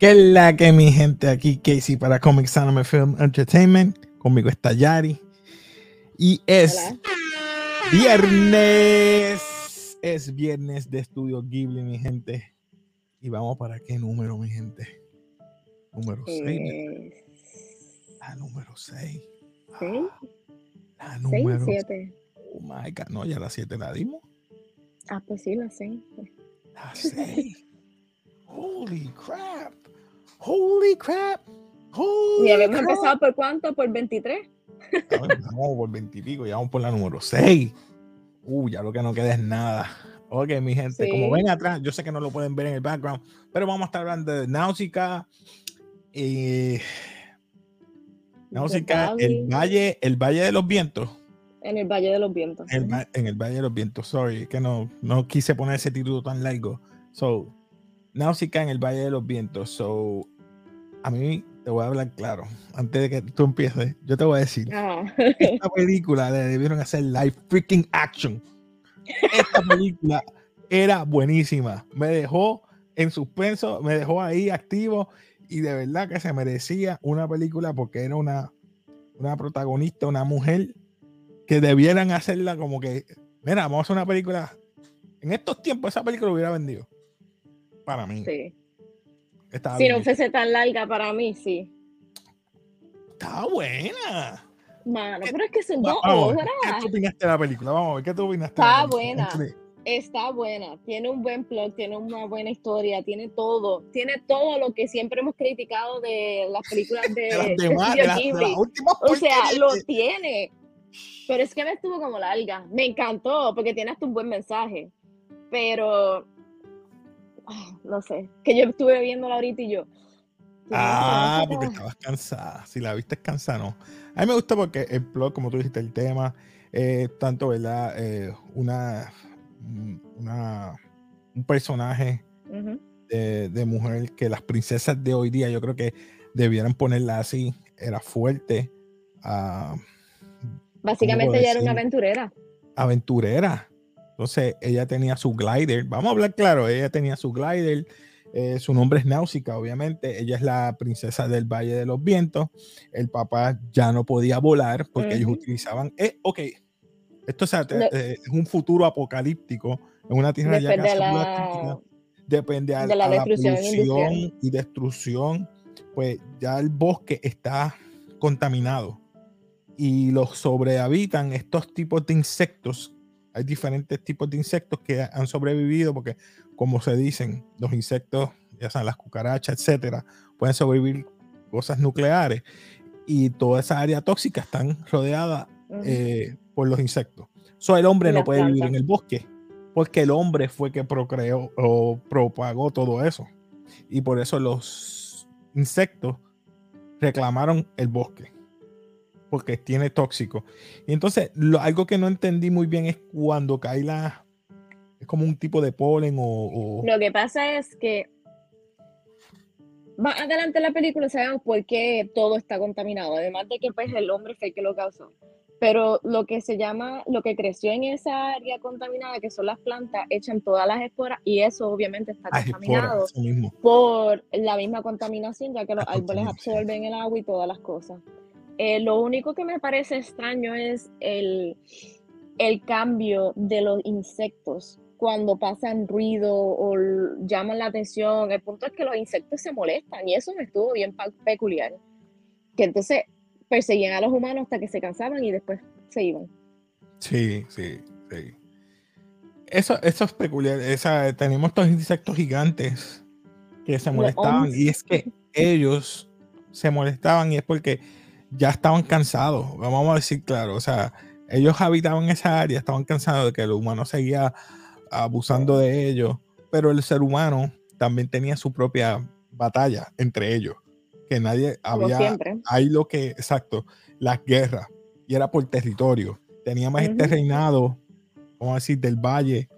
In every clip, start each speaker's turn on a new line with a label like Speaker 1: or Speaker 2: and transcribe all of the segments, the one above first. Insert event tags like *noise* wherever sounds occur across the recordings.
Speaker 1: ¿Qué es la que mi gente aquí, Casey, para Comics Anime Film Entertainment? Conmigo está Yari. Y es viernes. Es viernes de Estudio Ghibli, mi gente. Y vamos para qué número, mi gente. Número 6.
Speaker 2: Eh,
Speaker 1: La número 6.
Speaker 2: ¿Sí?
Speaker 1: La
Speaker 2: ¿Seis
Speaker 1: número
Speaker 2: o siete?
Speaker 1: Oh my God. No, ya la 7 la dimos.
Speaker 2: Ah, pues sí, la sé.
Speaker 1: La 6. *laughs* Holy crap. Holy crap. Holy
Speaker 2: Y habíamos
Speaker 1: crap.
Speaker 2: empezado por cuánto? ¿Por 23?
Speaker 1: A ver, Vamos por 20 y pico, ya vamos por la número 6. Uh, ya lo que no queda es nada. Ok, mi gente,
Speaker 2: Sí.
Speaker 1: como ven atrás, yo sé que no lo pueden ver en el background, pero vamos a estar hablando de Náusica y Náusica, el valle, el valle de los vientos.
Speaker 2: En el Valle de los Vientos.
Speaker 1: En el Valle de los Vientos, sorry, que no, no quise poner ese título tan largo. So, Náusica en el Valle de los Vientos. So, a mí te voy a hablar claro. Antes de que tú empieces, yo te voy a decir:
Speaker 2: Ah,
Speaker 1: esta película le debieron hacer live freaking action. Esta *laughs* película era buenísima. Me dejó en suspenso, me dejó ahí activo y de verdad que se merecía una película porque era una, una protagonista, una mujer que debieran hacerla como que, mira, vamos a hacer una película. En estos tiempos esa película hubiera vendido. Para mí.
Speaker 2: sí. Si
Speaker 1: bien
Speaker 2: no fuese tan larga para mí, sí.
Speaker 1: Estaba buena.
Speaker 2: Mano, pero es que son dos horas.
Speaker 1: ¿qué tú opinaste de la película? Vamos a ver, ¿qué tú opinaste? de
Speaker 2: Está
Speaker 1: la película?
Speaker 2: buena. Está buena, tiene un buen plot, tiene una buena historia, tiene todo, tiene todo lo que siempre hemos criticado de las películas *laughs* de,
Speaker 1: de las
Speaker 2: de
Speaker 1: demás, de
Speaker 2: Studio
Speaker 1: las, de
Speaker 2: Ghibli.
Speaker 1: las últimas
Speaker 2: O sea, lo tiene. Pero es que me estuvo como larga. Me encantó porque tiene hasta un buen mensaje. Pero *sighs* no sé, que yo estuve viéndola ahorita y yo. "Dios mío,
Speaker 1: Ah,
Speaker 2: ¿qué
Speaker 1: porque
Speaker 2: pasa?".
Speaker 1: estabas cansada. Si la viste cansada, no. A mí me gusta porque el plot, como tú dijiste, el tema, eh, tanto, ¿verdad? Eh, una, una, un personaje de, de mujer que las princesas de hoy día, yo creo que debieran ponerla así. Era fuerte, ah,
Speaker 2: Básicamente ella era una aventurera.
Speaker 1: aventurera. Entonces ella tenía su glider. Vamos a hablar claro, ella tenía su glider. eh, su nombre es Náusica, obviamente. Ella es la princesa del Valle de los Vientos. El papá ya no podía volar porque ellos
Speaker 2: Ujú.
Speaker 1: utilizaban. Eh, ok, esto es,
Speaker 2: No.
Speaker 1: eh, es un futuro apocalíptico en una tierra ya
Speaker 2: Después de
Speaker 1: casi
Speaker 2: la.
Speaker 1: Depende a,
Speaker 2: de la
Speaker 1: a la polución y destrucción. Pues ya el bosque está contaminado y los sobrehabitan estos tipos de insectos. Hay diferentes tipos de insectos que han sobrevivido porque, como se dicen, los insectos, ya sean las cucarachas, etcétera, pueden sobrevivir cosas nucleares y toda esa área tóxica están rodeada eh, por los insectos. So, el hombre no puede vivir en el bosque porque el hombre fue que procreó o propagó todo eso. Y por eso los insectos reclamaron el bosque porque tiene tóxico. Y entonces, lo- algo que no entendí muy bien es cuando cae la. Es como un tipo de polen o. o-
Speaker 2: Lo que pasa es que más adelante en la película sabemos por qué todo está contaminado, además de que pues el hombre fue el que lo causó. Pero lo que se llama, lo que creció en esa área contaminada, que son las plantas, echan todas las esporas y eso obviamente está
Speaker 1: las
Speaker 2: contaminado
Speaker 1: esporas,
Speaker 2: por la misma contaminación, ya que los
Speaker 1: La
Speaker 2: árboles absorben el agua y todas las cosas. Eh, lo único que me parece extraño es el, el cambio de los insectos cuando pasan ruido o llaman la atención. El punto es que los insectos se molestan y eso me estuvo bien peculiar. Que entonces perseguían a los humanos hasta que se cansaban y después se iban.
Speaker 1: Sí, sí, sí. Eso, eso es peculiar. Esa, tenemos estos insectos gigantes que se molestaban. Y es que *laughs* ellos se molestaban y es porque ya estaban cansados. Vamos a decir claro. O sea, ellos habitaban esa área, estaban cansados de que el humano seguía abusando de ellos. Pero el ser humano también tenía su propia batalla entre ellos. Que nadie
Speaker 2: Como
Speaker 1: había
Speaker 2: siempre.
Speaker 1: hay lo que, exacto, las guerras, y era por territorio. Teníamos este
Speaker 2: Ujú.
Speaker 1: reinado, vamos a decir, del valle.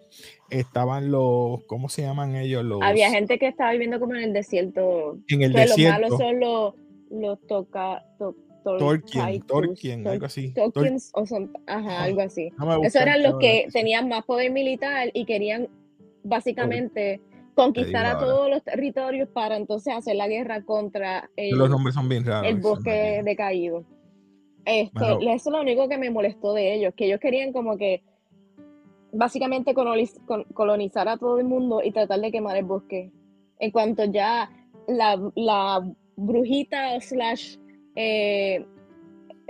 Speaker 1: Estaban los, ¿cómo se llaman ellos? Los,
Speaker 2: Había gente que estaba viviendo como en el desierto.
Speaker 1: en el
Speaker 2: que los
Speaker 1: desierto.
Speaker 2: malos son los, los toca, to- tol-
Speaker 1: Tolkien, Tolkien,
Speaker 2: tol-
Speaker 1: algo así. Tol-
Speaker 2: Tolkiens o son, ajá, algo así.
Speaker 1: buscar
Speaker 2: eran los que
Speaker 1: eso.
Speaker 2: tenían más poder militar y querían básicamente conquistar a todos los territorios para entonces hacer la guerra contra
Speaker 1: el, los nombres son bien raros,
Speaker 2: el bosque decaído. Este, eso es lo único que me molestó de ellos, que ellos querían como que básicamente colonizar a todo el mundo y tratar de quemar el bosque. En cuanto ya la, la brujita slash eh,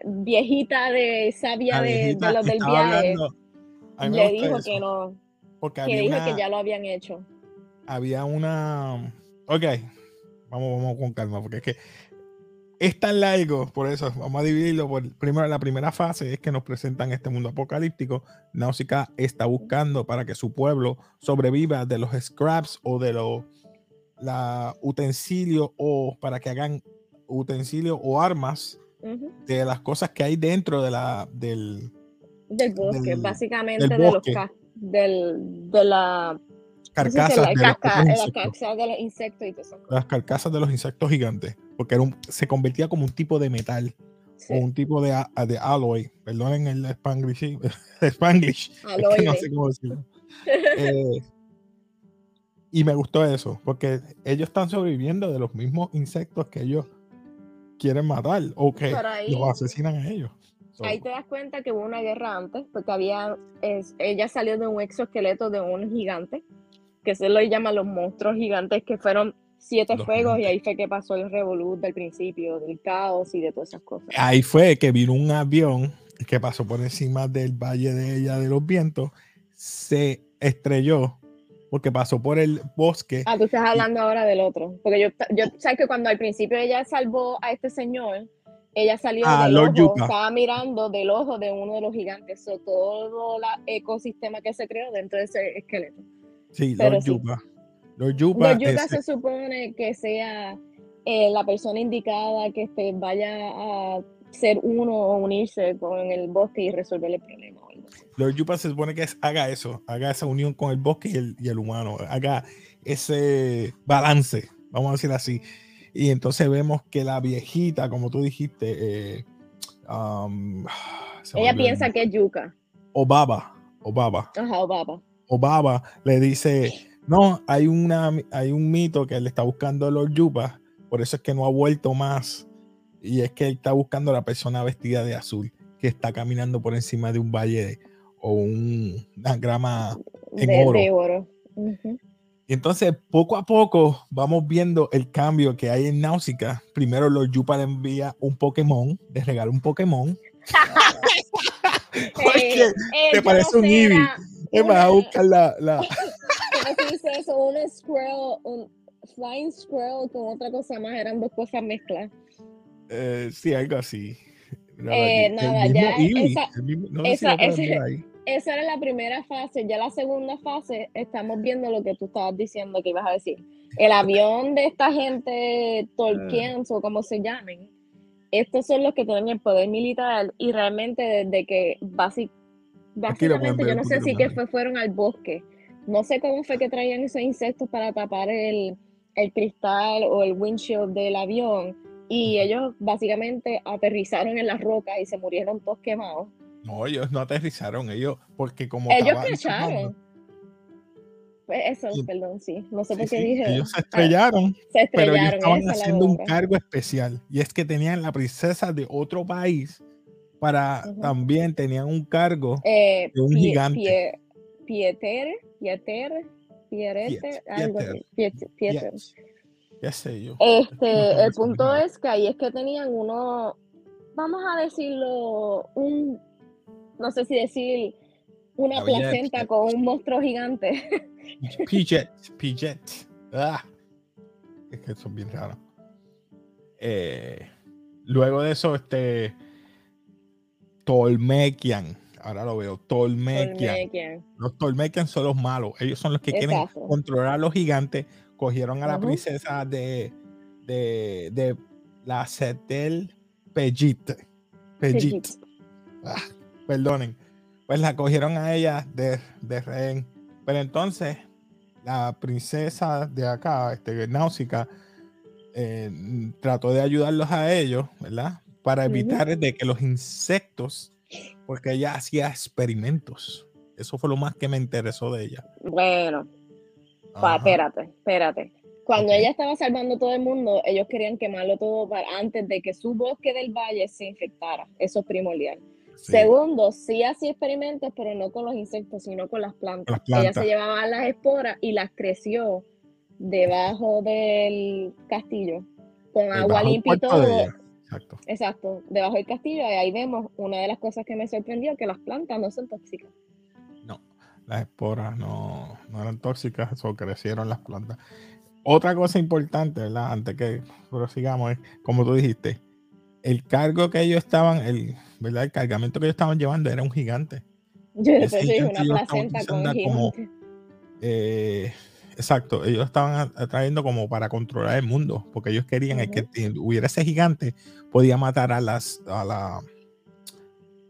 Speaker 2: viejita de sabia de, los del viaje le dijo que no,
Speaker 1: porque
Speaker 2: que dijo que ya lo habían hecho.
Speaker 1: Había una... Ok, vamos, vamos con calma, porque es que es tan largo, por eso vamos a dividirlo. Por, primero, la primera fase es que nos presentan este mundo apocalíptico. Nausicaa está buscando para que su pueblo sobreviva de los scraps o de los utensilios o para que hagan utensilios o armas de las cosas que hay dentro de la, del,
Speaker 2: del bosque, básicamente de los del, de la
Speaker 1: carcasas de,
Speaker 2: los insectos. y
Speaker 1: Las carcasas de los insectos gigantes, porque era un, se convertía como un tipo de metal o un tipo de, de alloy, perdonen el spanglish, el *laughs* spanglish no sé cómo decirlo. Eh, y me gustó eso, porque ellos están sobreviviendo de los mismos insectos que ellos quieren matar o que los asesinan a ellos.
Speaker 2: Ahí te das cuenta que hubo una guerra antes, porque había, ella salió de un exoesqueleto de un gigante que se lo llaman los monstruos gigantes, que fueron siete fuegos y ahí fue que pasó el revolut del principio, del caos y de todas esas cosas.
Speaker 1: Ahí fue que vino un avión que pasó por encima del valle de ella de los vientos, se estrelló porque pasó por el bosque.
Speaker 2: Ah, tú estás hablando ahora del otro, porque yo, yo sabes que cuando al principio ella salvó a este señor, ella salió ah, del ojo, estaba mirando del ojo de uno de los gigantes, todo el ecosistema que se creó dentro de ese esqueleto.
Speaker 1: Sí, Lord Yupa. Lord
Speaker 2: Yupa, se supone que sea eh, la persona indicada que este, vaya a ser uno o unirse con el bosque y resolver el problema.
Speaker 1: Lord Yupa se supone que haga eso, haga esa unión con el bosque y el, y el humano, haga ese balance, vamos a decir así. Y entonces vemos que la viejita, como tú dijiste, eh, um, *sighs*
Speaker 2: ella piensa que es yuca.
Speaker 1: O baba, o baba.
Speaker 2: Ajá, o baba.
Speaker 1: Le dice, no, hay, una, hay un mito que él está buscando Lord Yupa, por eso es que no ha vuelto más. Y es que él está buscando a la persona vestida de azul, que está caminando por encima de un valle o una grama en oro. Y entonces, poco a poco, vamos viendo el cambio que hay en Náusica. Primero, Lord Yupa le envía un Pokémon, le regala un Pokémon. *laughs* Porque eh, te parece un Eevee. Es más, a buscar la. la... *laughs*
Speaker 2: ¿Cómo se dice eso? Un squirrel, un flying squirrel con otra cosa más, eran dos cosas mezcladas.
Speaker 1: Eh, sí, algo así.
Speaker 2: Eh, nada, ya. esa, no esa, esa, era la primera fase. Ya la segunda fase, estamos viendo lo que tú estabas diciendo que ibas a decir. El avión de esta gente Tolkien o como se llamen, estos son los que tienen el poder militar y realmente desde que Básicamente, yo no sé si que fue, fueron al bosque. No sé cómo fue que traían esos insectos para tapar el, el cristal o el windshield del avión. Y ellos básicamente aterrizaron en las rocas y se murieron todos quemados.
Speaker 1: No, ellos no aterrizaron, ellos, porque como.
Speaker 2: Ellos cracharon. Pues eso, perdón, sí. No sé por qué dije.
Speaker 1: Ellos se estrellaron. se estrellaron. Pero ellos estaban haciendo un cargo especial. Y es que tenían la princesa de otro país para también tenían un cargo
Speaker 2: eh,
Speaker 1: de un gigante.
Speaker 2: Pieter, Pieter, Pierete, algo Pieter.
Speaker 1: Ya sé yo.
Speaker 2: Este, el punto es que ahí es que tenían uno, vamos a decirlo, un, no sé si decir, una placenta con un monstruo gigante. *laughs*
Speaker 1: Pijet, Pijet. Ah, es que son bien raros. Eh, luego de eso, este Tolmekian. Ahora lo veo, Tolmekian. Los Tolmekian son los malos. Ellos son los que quieren controlar a los gigantes. Cogieron a la princesa de, de, de la Setel Pejit. Pejit. Ah, perdonen. Pues la cogieron a ella de, de rehén. Pero entonces, la princesa de acá, este, Náusica, eh, trató de ayudarlos a ellos, ¿verdad? para evitar de que los insectos, porque ella hacía experimentos. Eso fue lo más que me interesó de ella.
Speaker 2: Bueno, Pa- espérate, espérate. Cuando ella estaba salvando a todo el mundo, ellos querían quemarlo todo para, antes de que su bosque del valle se infectara. Eso es primordial.
Speaker 1: Sí.
Speaker 2: Segundo, sí hacía experimentos, pero no con los insectos, sino con las plantas.
Speaker 1: Las
Speaker 2: Ella se llevaba las esporas y las creció debajo del castillo, con agua limpia y todo.
Speaker 1: Exacto.
Speaker 2: Exacto, debajo del castillo, y ahí vemos una de las cosas que me sorprendió, que las plantas no son tóxicas.
Speaker 1: Las esporas no, no eran tóxicas, o crecieron las plantas. Otra cosa importante, ¿verdad? Antes que prosigamos, es, como tú dijiste, el cargo que ellos estaban, el, ¿verdad? El cargamento que ellos estaban llevando era un gigante.
Speaker 2: Yo
Speaker 1: Ese gigante
Speaker 2: una placenta con
Speaker 1: utilizando como-
Speaker 2: gigante.
Speaker 1: Eh, exacto, ellos estaban atrayendo como para controlar el mundo, porque ellos querían el que hubiera ese gigante, podía matar a las a la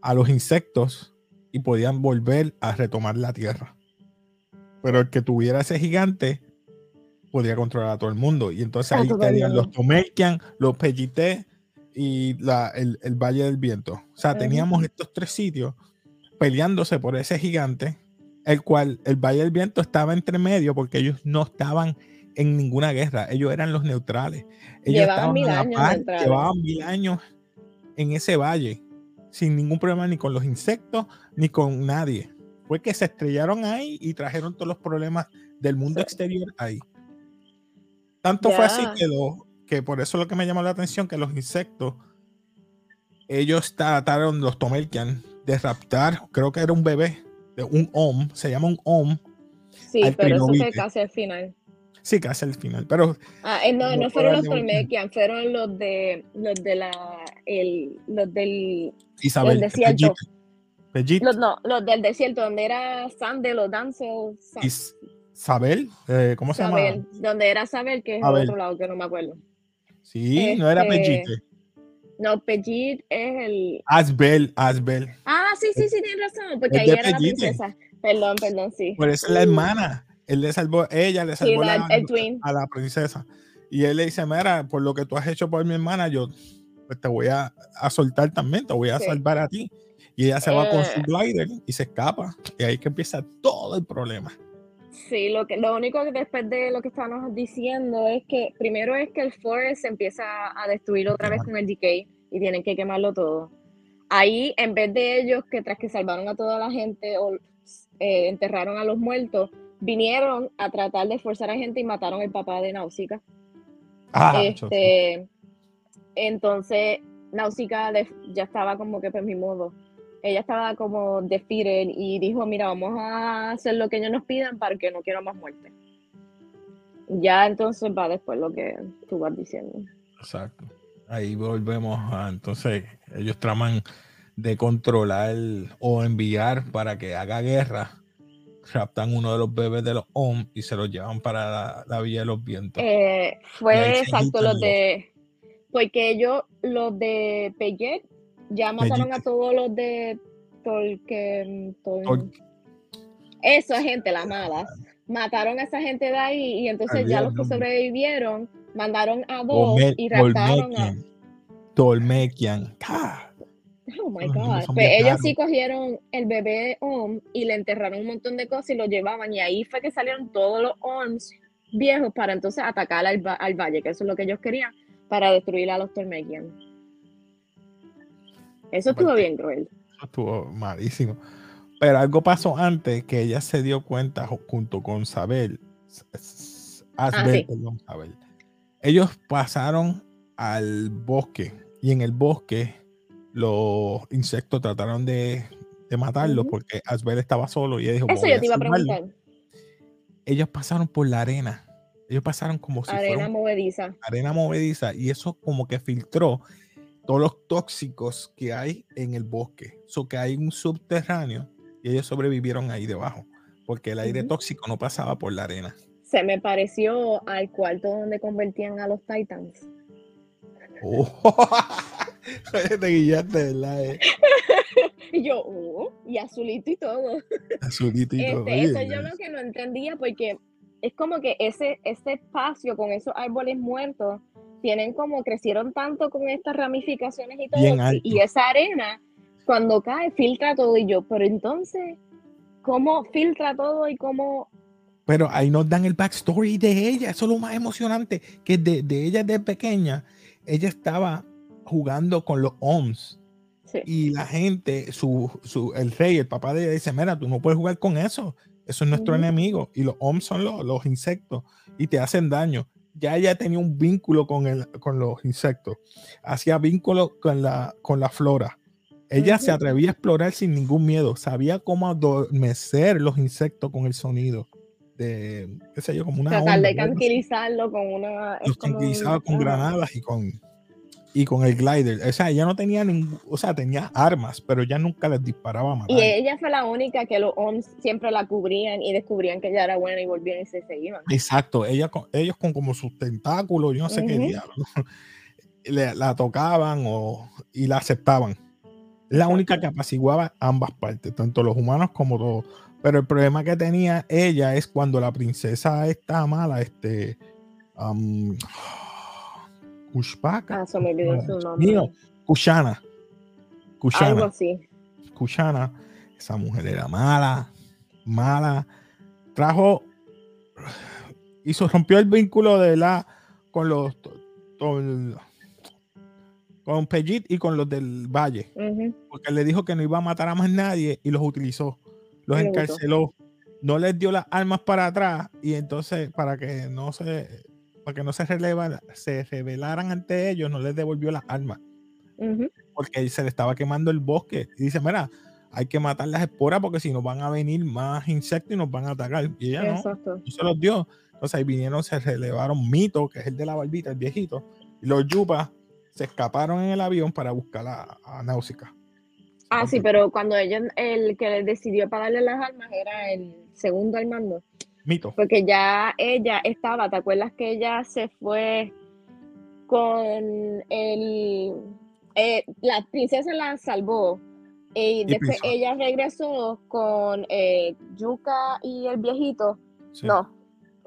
Speaker 1: a los insectos y podían volver a retomar la tierra. Pero el que tuviera ese gigante podía controlar a todo el mundo. Y entonces ahí tenían los
Speaker 2: mundo.
Speaker 1: Tomelkian, los Pellité y la- el, el Valle del Viento. O sea, teníamos estos tres sitios peleándose por ese gigante, el cual el Valle del Viento estaba entre medio porque ellos no estaban en ninguna guerra, ellos eran los neutrales. Ellos
Speaker 2: Llevaban mil años
Speaker 1: par,
Speaker 2: neutrales.
Speaker 1: llevaban mil años en ese valle, sin ningún problema ni con los insectos ni con nadie. Fue que se estrellaron ahí y trajeron todos los problemas del mundo
Speaker 2: Sí.
Speaker 1: exterior ahí. Tanto fue así que, lo- que por eso lo que me llamó la atención, que los insectos, ellos trataron, los Tomelkian, de raptar, creo que era un bebé, de un OM, se llama un OM,
Speaker 2: Sí, pero eso fue casi al final.
Speaker 1: sí, casi al final, pero
Speaker 2: Ah, eh, no,
Speaker 1: No
Speaker 2: no
Speaker 1: fue
Speaker 2: fueron los. Tolmekian, fueron los de los de la el, los del
Speaker 1: Isabel,
Speaker 2: el desierto.
Speaker 1: Pellito,
Speaker 2: Los, no, los del desierto, donde era Sandel o Dancel, Sa-
Speaker 1: Is- Isabel, eh, ¿cómo se llama?
Speaker 2: Donde era Sabel, que es el
Speaker 1: Abel.
Speaker 2: otro lado, que no me acuerdo.
Speaker 1: Sí, no era
Speaker 2: Este,
Speaker 1: Pellite.
Speaker 2: No, Pejit es el.
Speaker 1: Asbel, Asbel.
Speaker 2: Ah, sí, sí, sí, tienes razón, porque ahí era la princesa. Perdón, perdón, sí.
Speaker 1: Por eso es la hermana. Él le salvó, ella le
Speaker 2: Sí,
Speaker 1: salvó
Speaker 2: la-
Speaker 1: la-
Speaker 2: el twin.
Speaker 1: a la princesa. Y él le dice, mira, por lo que tú has hecho por mi hermana, yo pues, te voy a, a soltar también, te voy a
Speaker 2: Sí.
Speaker 1: salvar a ti. Y ella se va con su
Speaker 2: Eh.
Speaker 1: glider y se escapa. Y ahí que empieza todo el problema.
Speaker 2: Sí, lo, que, lo único que después de lo que estábamos diciendo es que primero es que el forest se empieza a destruir otra vez con el decay y tienen que quemarlo todo. Ahí, en vez de ellos que tras que salvaron a toda la gente o eh, enterraron a los muertos, vinieron a tratar de forzar a gente y mataron al papá de Nausicaa.
Speaker 1: Ah,
Speaker 2: este, entonces, Nausicaa de- ya estaba como que por mi modo. Ella estaba como defeated y dijo, mira, vamos a hacer lo que ellos nos pidan para que no quiera más muerte. Ya entonces va después lo que tú vas diciendo.
Speaker 1: Exacto. Ahí volvemos a, entonces, ellos traman de controlar o enviar para que haga guerra. Raptan uno de los bebés de los OM y se los llevan para la, la Villa de los Vientos.
Speaker 2: Eh, fue exacto los- de... Porque ellos, los de Peyet, ya mataron a todos los de Tolkien. Tol-
Speaker 1: Tol-
Speaker 2: Esa gente, la mala. Mataron a esa gente de ahí y entonces ya los que sobrevivieron mandaron a dos
Speaker 1: Olme-
Speaker 2: y raptaron a...
Speaker 1: Tolmekian. ¡Ah!
Speaker 2: Oh my God. Pues ellos sí cogieron el bebé Om y le enterraron un montón de cosas y lo llevaban y ahí fue que salieron todos los Oms viejos para entonces atacar al, al valle, que eso es lo que ellos querían, para destruir a los Tormekian. Eso estuvo bien cruel.
Speaker 1: Eso estuvo malísimo. Pero algo pasó antes que ella se dio cuenta ju- junto con Sabel. Asbel,
Speaker 2: Ah, sí.
Speaker 1: perdón, Sabel. Ellos pasaron al bosque y en el bosque los insectos trataron de, de matarlo
Speaker 2: Ujú.
Speaker 1: porque Asbel estaba solo y ella dijo,
Speaker 2: Eso
Speaker 1: "Voy
Speaker 2: yo te iba a
Speaker 1: salvarlo".
Speaker 2: preguntar.
Speaker 1: Ellos pasaron por la arena. Ellos pasaron como si fuera
Speaker 2: Arena
Speaker 1: un
Speaker 2: movediza.
Speaker 1: arena movediza y eso como que filtró todos los tóxicos que hay en el bosque. So que hay un subterráneo y ellos sobrevivieron ahí debajo porque el aire tóxico no pasaba por la arena.
Speaker 2: Se me pareció al cuarto donde convertían a los Titans.
Speaker 1: Oh. *laughs* Te guillaste, ¿verdad? Eh,
Speaker 2: Y *laughs* yo, oh, y azulito y todo.
Speaker 1: azulito y todo.
Speaker 2: Este, eso
Speaker 1: Oye,
Speaker 2: yo lo que no entendía porque es como que ese, ese espacio con esos árboles muertos tienen como crecieron tanto con estas ramificaciones y todo y- y esa arena cuando cae filtra todo y yo pero entonces cómo filtra todo y cómo
Speaker 1: Pero ahí nos dan el backstory de ella. Eso es lo más emocionante. Que de, de ella de pequeña, ella estaba jugando con los OMS.
Speaker 2: Sí.
Speaker 1: Y la gente, su, su, el rey, el papá de ella dice, mira, tú no puedes jugar con eso. Eso es nuestro enemigo. Y los OMS son los, los insectos y te hacen daño. Ya ella tenía un vínculo con, el, con los insectos. Hacía vínculo con la, con la flora. Ella se atrevía a explorar sin ningún miedo. Sabía cómo adormecer los insectos con el sonido. De, qué sé yo, como una
Speaker 2: Tratar de tranquilizarlo con una.
Speaker 1: Los tranquilizaba con granadas y con, y con el glider. O sea, ella no tenía ningún, o sea, tenía armas, pero ella nunca les disparaba matar.
Speaker 2: Y ella fue la única que los OMS siempre la cubrían y descubrían que ella era buena y volvían y se seguían.
Speaker 1: Exacto, ella con, ellos con como sus tentáculos, yo no sé qué diablo, *laughs* le- la tocaban o, y la aceptaban. La única que apaciguaba ambas partes, tanto los humanos como todos. Pero el problema que tenía ella es cuando la princesa está mala, este. Um, Kushpaka.
Speaker 2: Ah, se me olvidó su nombre.
Speaker 1: mío, Kushana. Kushana.
Speaker 2: Algo así.
Speaker 1: Kushana, esa mujer era mala, mala. Trajo, hizo, rompió el vínculo de la con los con, con Pellit y con los del Valle, porque le dijo que no iba a matar a más nadie y los utilizó, los encarceló, no les dio las armas para atrás y entonces para que no se para que no se, releva- se rebelaran ante ellos, no les devolvió las armas porque se le estaba quemando el bosque. Y dice, mira, hay que matar las esporas porque si no van a venir más insectos y nos van a atacar. Y ella no,
Speaker 2: Exacto.
Speaker 1: no se los dio. Entonces ahí vinieron, se relevaron Mito, que es el de la barbita, el viejito, y los Yupas se escaparon en el avión para buscar a, a Náusica.
Speaker 2: Ah, sí, pero cuando ellos, el que decidió para darle las armas era el segundo al mando.
Speaker 1: Mito.
Speaker 2: Porque ya ella estaba, ¿te acuerdas que ella se fue con el... eh, la princesa la salvó y después ella regresó con eh, Yuka y el viejito,
Speaker 1: Sí.
Speaker 2: no,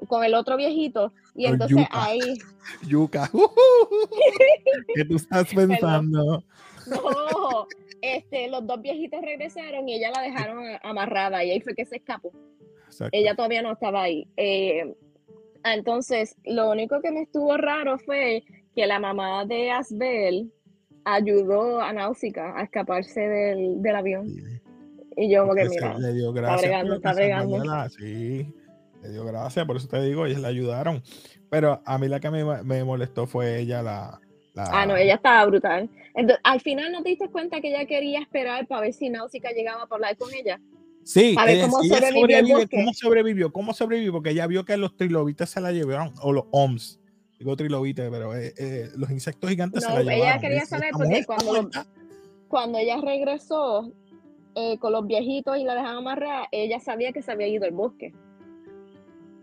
Speaker 2: con el otro viejito y
Speaker 1: Con
Speaker 2: entonces ahí, *laughs*
Speaker 1: Yuka. *laughs* ¿Qué tú estás pensando?
Speaker 2: no, este, los dos viejitos regresaron y ella la dejaron amarrada y ahí fue que se escapó.
Speaker 1: Exacto.
Speaker 2: ella todavía no estaba ahí. Eh, entonces, lo único que me estuvo raro fue que la mamá de Asbel ayudó a Náusica a escaparse del, del avión.
Speaker 1: Sí.
Speaker 2: Y yo como que, mira,
Speaker 1: le dio gracias.
Speaker 2: bregando,
Speaker 1: por
Speaker 2: está bregando.
Speaker 1: la- Sí, le dio gracias, por eso te digo, ellos le ayudaron. Pero a mí la que me, me molestó fue ella, la. la-
Speaker 2: ah, no, ella estaba brutal. Entonces, al final no te diste cuenta que ella quería esperar para ver si Náusica llegaba por hablar con ella.
Speaker 1: Sí, ella-
Speaker 2: cómo
Speaker 1: ella
Speaker 2: sobrevivió.
Speaker 1: ¿Cómo sobrevivió? ¿Cómo sobrevivió? Porque ella vio que los trilobites se la llevaron, o los OMS. Digo trilobites, pero eh, eh, los insectos gigantes
Speaker 2: No,
Speaker 1: se la
Speaker 2: ella
Speaker 1: llevaron.
Speaker 2: quería
Speaker 1: Dice,
Speaker 2: saber
Speaker 1: "Esta
Speaker 2: porque cuando lo-
Speaker 1: muerta".
Speaker 2: Cuando ella regresó eh, con los viejitos y la dejaban amarrada, ella sabía que se había ido al bosque.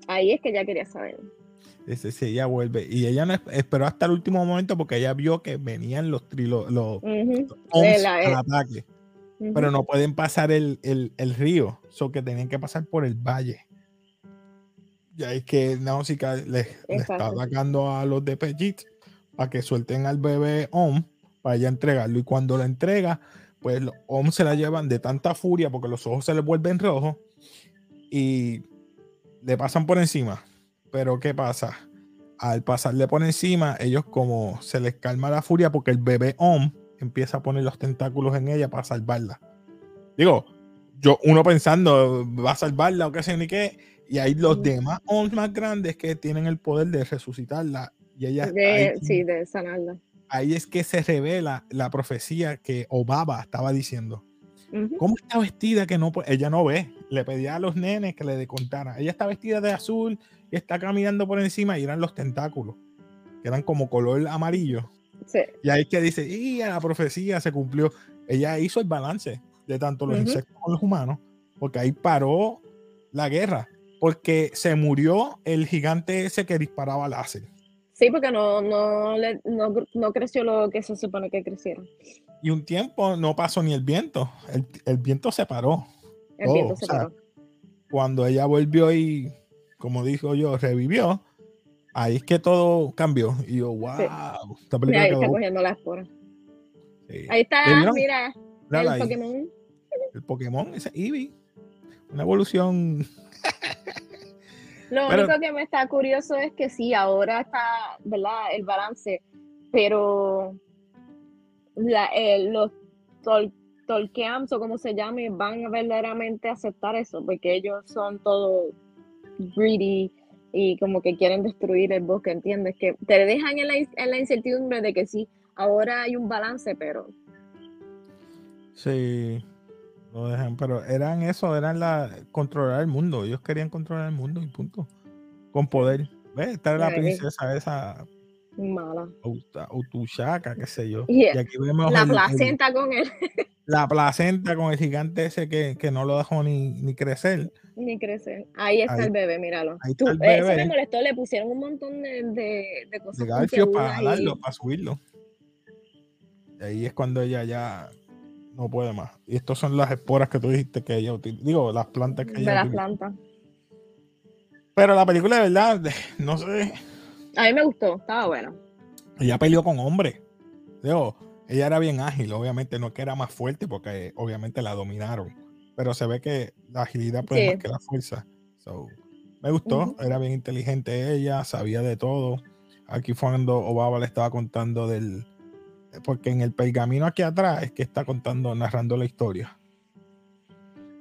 Speaker 2: Ahí es que ella quería saber.
Speaker 1: Dice, sí, ella vuelve. Y ella no es- esperó hasta el último momento porque ella vio que venían los, trilo, los OMS
Speaker 2: la-
Speaker 1: al
Speaker 2: eh,
Speaker 1: pero no pueden pasar el, el, el río, so que tenían que pasar por el valle. Ya es que Náusica le, le está atacando a los de Pellit para que suelten al bebé Om para ella entregarlo. Y cuando lo entrega, pues los Om se la llevan de tanta furia porque los ojos se les vuelven rojos y le pasan por encima. Pero ¿qué pasa? Al pasarle por encima, ellos como se les calma la furia porque el bebé Om empieza a poner los tentáculos en ella para salvarla. Digo, yo uno pensando, va a salvarla o qué sé ni qué, y hay los demás Oms más grandes que tienen el poder de resucitarla. Y ella,
Speaker 2: de,
Speaker 1: ahí,
Speaker 2: sí, de sanarla.
Speaker 1: ahí es que se revela la profecía que Obaba estaba diciendo. ¿Cómo está vestida que no? Ella no ve. Le pedía a los nenes que le contara. Ella está vestida de azul y está caminando por encima y eran los tentáculos, que eran como color amarillo.
Speaker 2: Sí,
Speaker 1: Y ahí que dice, y la profecía se cumplió. Ella hizo el balance de tanto los insectos como los humanos, porque ahí paró la guerra, porque se murió el gigante ese que disparaba láser.
Speaker 2: sí porque no, no, le- no, no creció lo que se supone que creciera.
Speaker 1: Y un tiempo no pasó ni el viento, el, el viento se paró.
Speaker 2: El
Speaker 1: Todo,
Speaker 2: viento
Speaker 1: o
Speaker 2: se
Speaker 1: sea,
Speaker 2: paró.
Speaker 1: Cuando ella volvió y, como dijo yo, revivió, ahí es que todo cambió. Y yo, wow, esta
Speaker 2: Mira,
Speaker 1: película
Speaker 2: ahí está cogiendo
Speaker 1: sí.
Speaker 2: Ahí está,
Speaker 1: ¿Le vieron?
Speaker 2: mira, el
Speaker 1: ahí.
Speaker 2: Pokémon.
Speaker 1: el Pokémon, ese Eevee. Una evolución.
Speaker 2: Lo único que me está curioso es que sí, ahora está, ¿verdad? El balance, pero la, los tol, Tolkians o como se llame van a verdaderamente aceptar eso, porque ellos son todos greedy y como que quieren destruir el bosque, ¿entiendes? Que te dejan en la, en la incertidumbre de que sí, ahora hay un balance, pero...
Speaker 1: Sí, lo dejan, pero eran eso, eran la controlar el mundo. Ellos querían controlar el mundo y punto. Con poder. ¿Ves? Esta la princesa esa.
Speaker 2: Mala.
Speaker 1: Utuchaca, qué sé yo.
Speaker 2: y aquí vemos la placenta con él. *laughs*
Speaker 1: La placenta con el gigante ese que, que no lo dejó ni, ni, crecer.
Speaker 2: Ni crecer. Ahí está el bebé, míralo. Ahí está el bebé. Eso me molestó, le pusieron un montón de, de, de cosas.
Speaker 1: De para jalarlo, para subirlo. Y ahí es cuando ella ya no puede más. Y estas son las esporas que tú dijiste que ella utiliza. Digo, las plantas que ella
Speaker 2: De las plantas.
Speaker 1: Pero la película de verdad, *laughs* no sé.
Speaker 2: A mí me gustó, estaba bueno.
Speaker 1: Ella peleó con hombres. Digo, ella era bien ágil, obviamente no que era más fuerte porque obviamente la dominaron. Pero se ve que la agilidad puede más que la fuerza. me gustó, era bien inteligente ella, sabía de todo. Aquí fue cuando Obama le estaba contando del, porque en el pergamino aquí atrás es que está contando, narrando la historia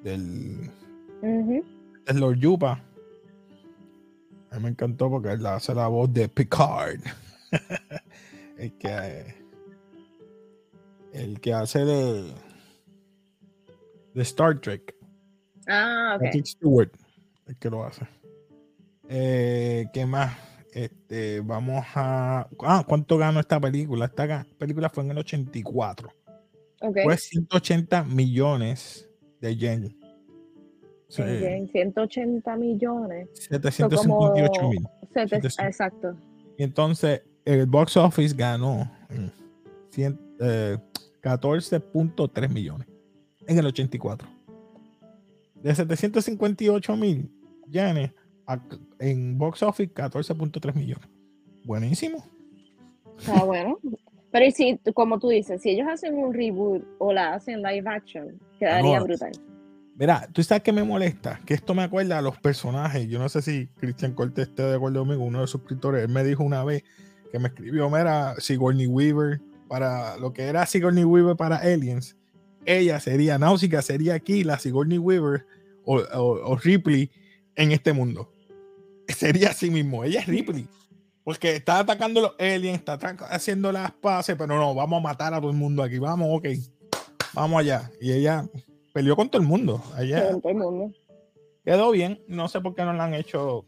Speaker 1: del, Lord Yupa. A mí me encantó porque él hace la voz de Picard. *laughs* el que el que hace de de Star Trek.
Speaker 2: Ah, ok.
Speaker 1: Stewart, el que lo hace. Eh, ¿Qué más? Este, vamos a. Ah, ¿cuánto ganó esta película? Esta película fue en el 84. Fue 180 millones de yen.
Speaker 2: 180 millones.
Speaker 1: 758 mil.
Speaker 2: Exacto.
Speaker 1: Y entonces el box office ganó 14.3 eh, millones en el 84. De 758 mil yenes en box office 14.3 millones. Buenísimo.
Speaker 2: Está bueno. Pero si, como tú dices, si ellos hacen un reboot o la hacen live action, quedaría brutal.
Speaker 1: Mira, tú sabes que me molesta, que esto me acuerda a los personajes. Yo no sé si Cristian Cortés esté de acuerdo conmigo, uno de los suscriptores, él me dijo una vez que me escribió, mira, Sigourney Weaver, para lo que era Sigourney Weaver para Aliens, ella sería Náusica, sería aquí la Sigourney Weaver o Ripley en este mundo sería así mismo. Ella es Ripley. Porque está atacando los aliens, está haciendo las paces, pero no, vamos a matar a todo el mundo aquí. Vamos, ok. Vamos allá. Y ella peleó con todo el mundo. Allá,
Speaker 2: con todo el mundo.
Speaker 1: Quedó bien. No sé por qué no la han hecho.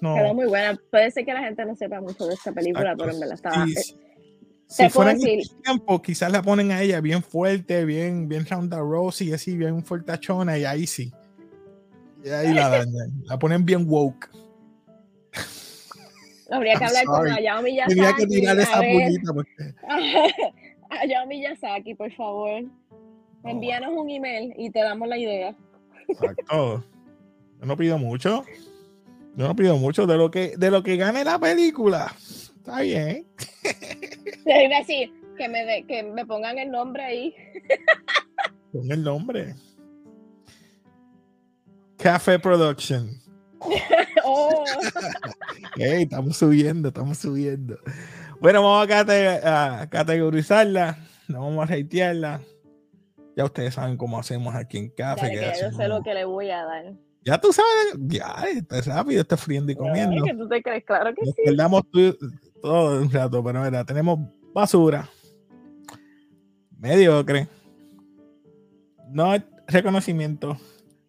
Speaker 2: Quedó muy buena. Puede ser que la gente no sepa mucho de esta película, pero en verdad estaba.
Speaker 1: si fuera en el tiempo, quizás la ponen a ella bien fuerte, bien, bien Ronda Rousey, así, bien fuertachona, y ahí sí. Y ahí la *laughs* dañan. La ponen bien woke.
Speaker 2: Habría que hablar con Hayao Miyazaki.
Speaker 1: Tenía que tirar esa puñita.
Speaker 2: Porque... *laughs* Hayao Miyazaki, por favor. Envíanos un email y te damos la idea.
Speaker 1: Exacto. Yo no pido mucho. Yo no pido mucho de lo que, de lo que gane la película. Está bien. *laughs*
Speaker 2: Te iba a decir que me, que me pongan el nombre ahí.
Speaker 1: Pon el nombre. Café Production. *laughs*
Speaker 2: oh. *laughs*
Speaker 1: estamos subiendo, estamos subiendo. Bueno, vamos a, categorizarla, vamos a reitearla. Ya ustedes saben cómo hacemos aquí en Café.
Speaker 2: yo sé lo que le voy a dar.
Speaker 1: Ya tú sabes, ya, está rápido, está friendo y comiendo.
Speaker 2: que tú te crees, claro que
Speaker 1: sí. Damos todo un rato, pero mira, tenemos basura, mediocre, no reconocimiento,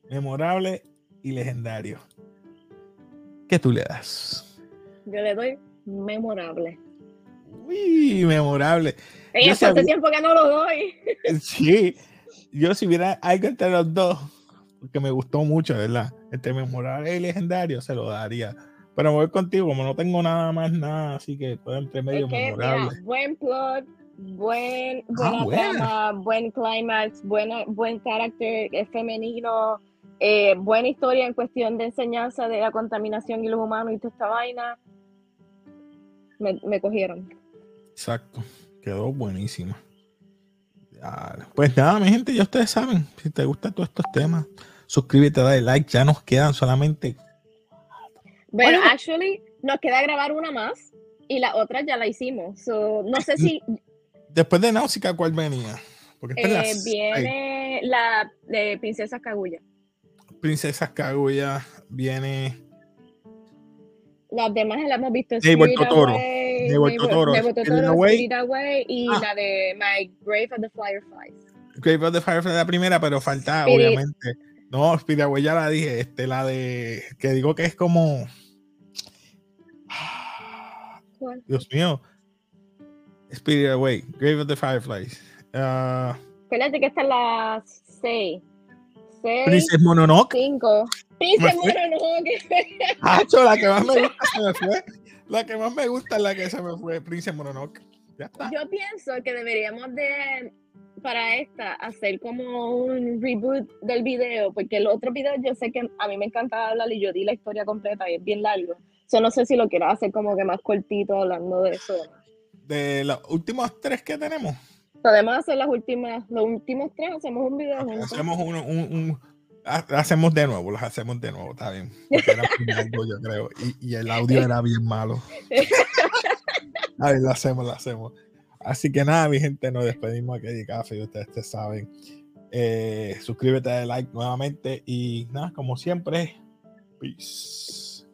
Speaker 1: memorable y legendario. ¿Qué tú le das?
Speaker 2: Yo le doy memorable.
Speaker 1: Uy, memorable.
Speaker 2: hace tiempo que no lo doy. *laughs*
Speaker 1: Sí, yo si hubiera algo entre los dos, porque me gustó mucho, ¿verdad? Entre memorable y legendario se lo daría. Pero voy contigo, como no tengo nada más, nada, así que todo entre medio memorable.
Speaker 2: buen plot, buen, ah, buena buen climax, buena, buen carácter femenino, eh, buena historia en cuestión de enseñanza de la contaminación y los humanos y toda esta vaina. Me, cogieron.
Speaker 1: Exacto, quedó buenísima. Pues nada, mi gente, ya ustedes saben, si te gustan todos estos temas, suscríbete, dale like, ya nos quedan solamente
Speaker 2: Bueno,
Speaker 1: Bueno.
Speaker 2: actually, nos queda grabar una más y la otra ya la hicimos. So, no sé si
Speaker 1: Después de Náusica, ¿cuál venía? Porque
Speaker 2: eh, viene la de Princesa Kaguya.
Speaker 1: Princesa Kaguya, viene
Speaker 2: Las demás las hemos visto.
Speaker 1: Neighbor Totoro.
Speaker 2: Away,
Speaker 1: Neighbor Totoro,
Speaker 2: Neighbor
Speaker 1: Spirit
Speaker 2: Totoro,
Speaker 1: Away.
Speaker 2: Away y
Speaker 1: Ah.
Speaker 2: la de My Grave of the Fireflies.
Speaker 1: Grave of the Firefly la primera, pero falta,
Speaker 2: Spirit-
Speaker 1: obviamente. No, Spirit Away ya la dije. Este, la de. Que digo que es como.
Speaker 2: ¿Cuál?
Speaker 1: Dios mío. Spirit Away, Grave of the Fireflies. Ah,
Speaker 2: Espérate que esta es la 6. 6,
Speaker 1: Princess Mononoke.
Speaker 2: 5. Princess. Mononoke.
Speaker 1: Hacho, la que más me *laughs* gusta se me fue. La que más me gusta es la que se me fue, Princess Mononoke. Ya está.
Speaker 2: Yo pienso que deberíamos de, para esta, hacer como un reboot del video, porque el otro video yo sé que a mí me encantaba hablar y yo di la historia completa y es bien largo. Yo no sé si lo quiero hacer como que más cortito hablando de eso.
Speaker 1: De los últimos tres que tenemos,
Speaker 2: Podemos hacer las últimas, los últimos tres, hacemos un video juntos.
Speaker 1: hacemos uno, un, un- hacemos de nuevo, los hacemos de nuevo, está bien. Porque era largo, yo creo. Y, y el audio era bien malo. *laughs* A ver, lo hacemos, lo hacemos. Así que nada, mi gente, nos despedimos aquí de café y ustedes te saben. Eh, suscríbete, dale like nuevamente y nada, como siempre, peace.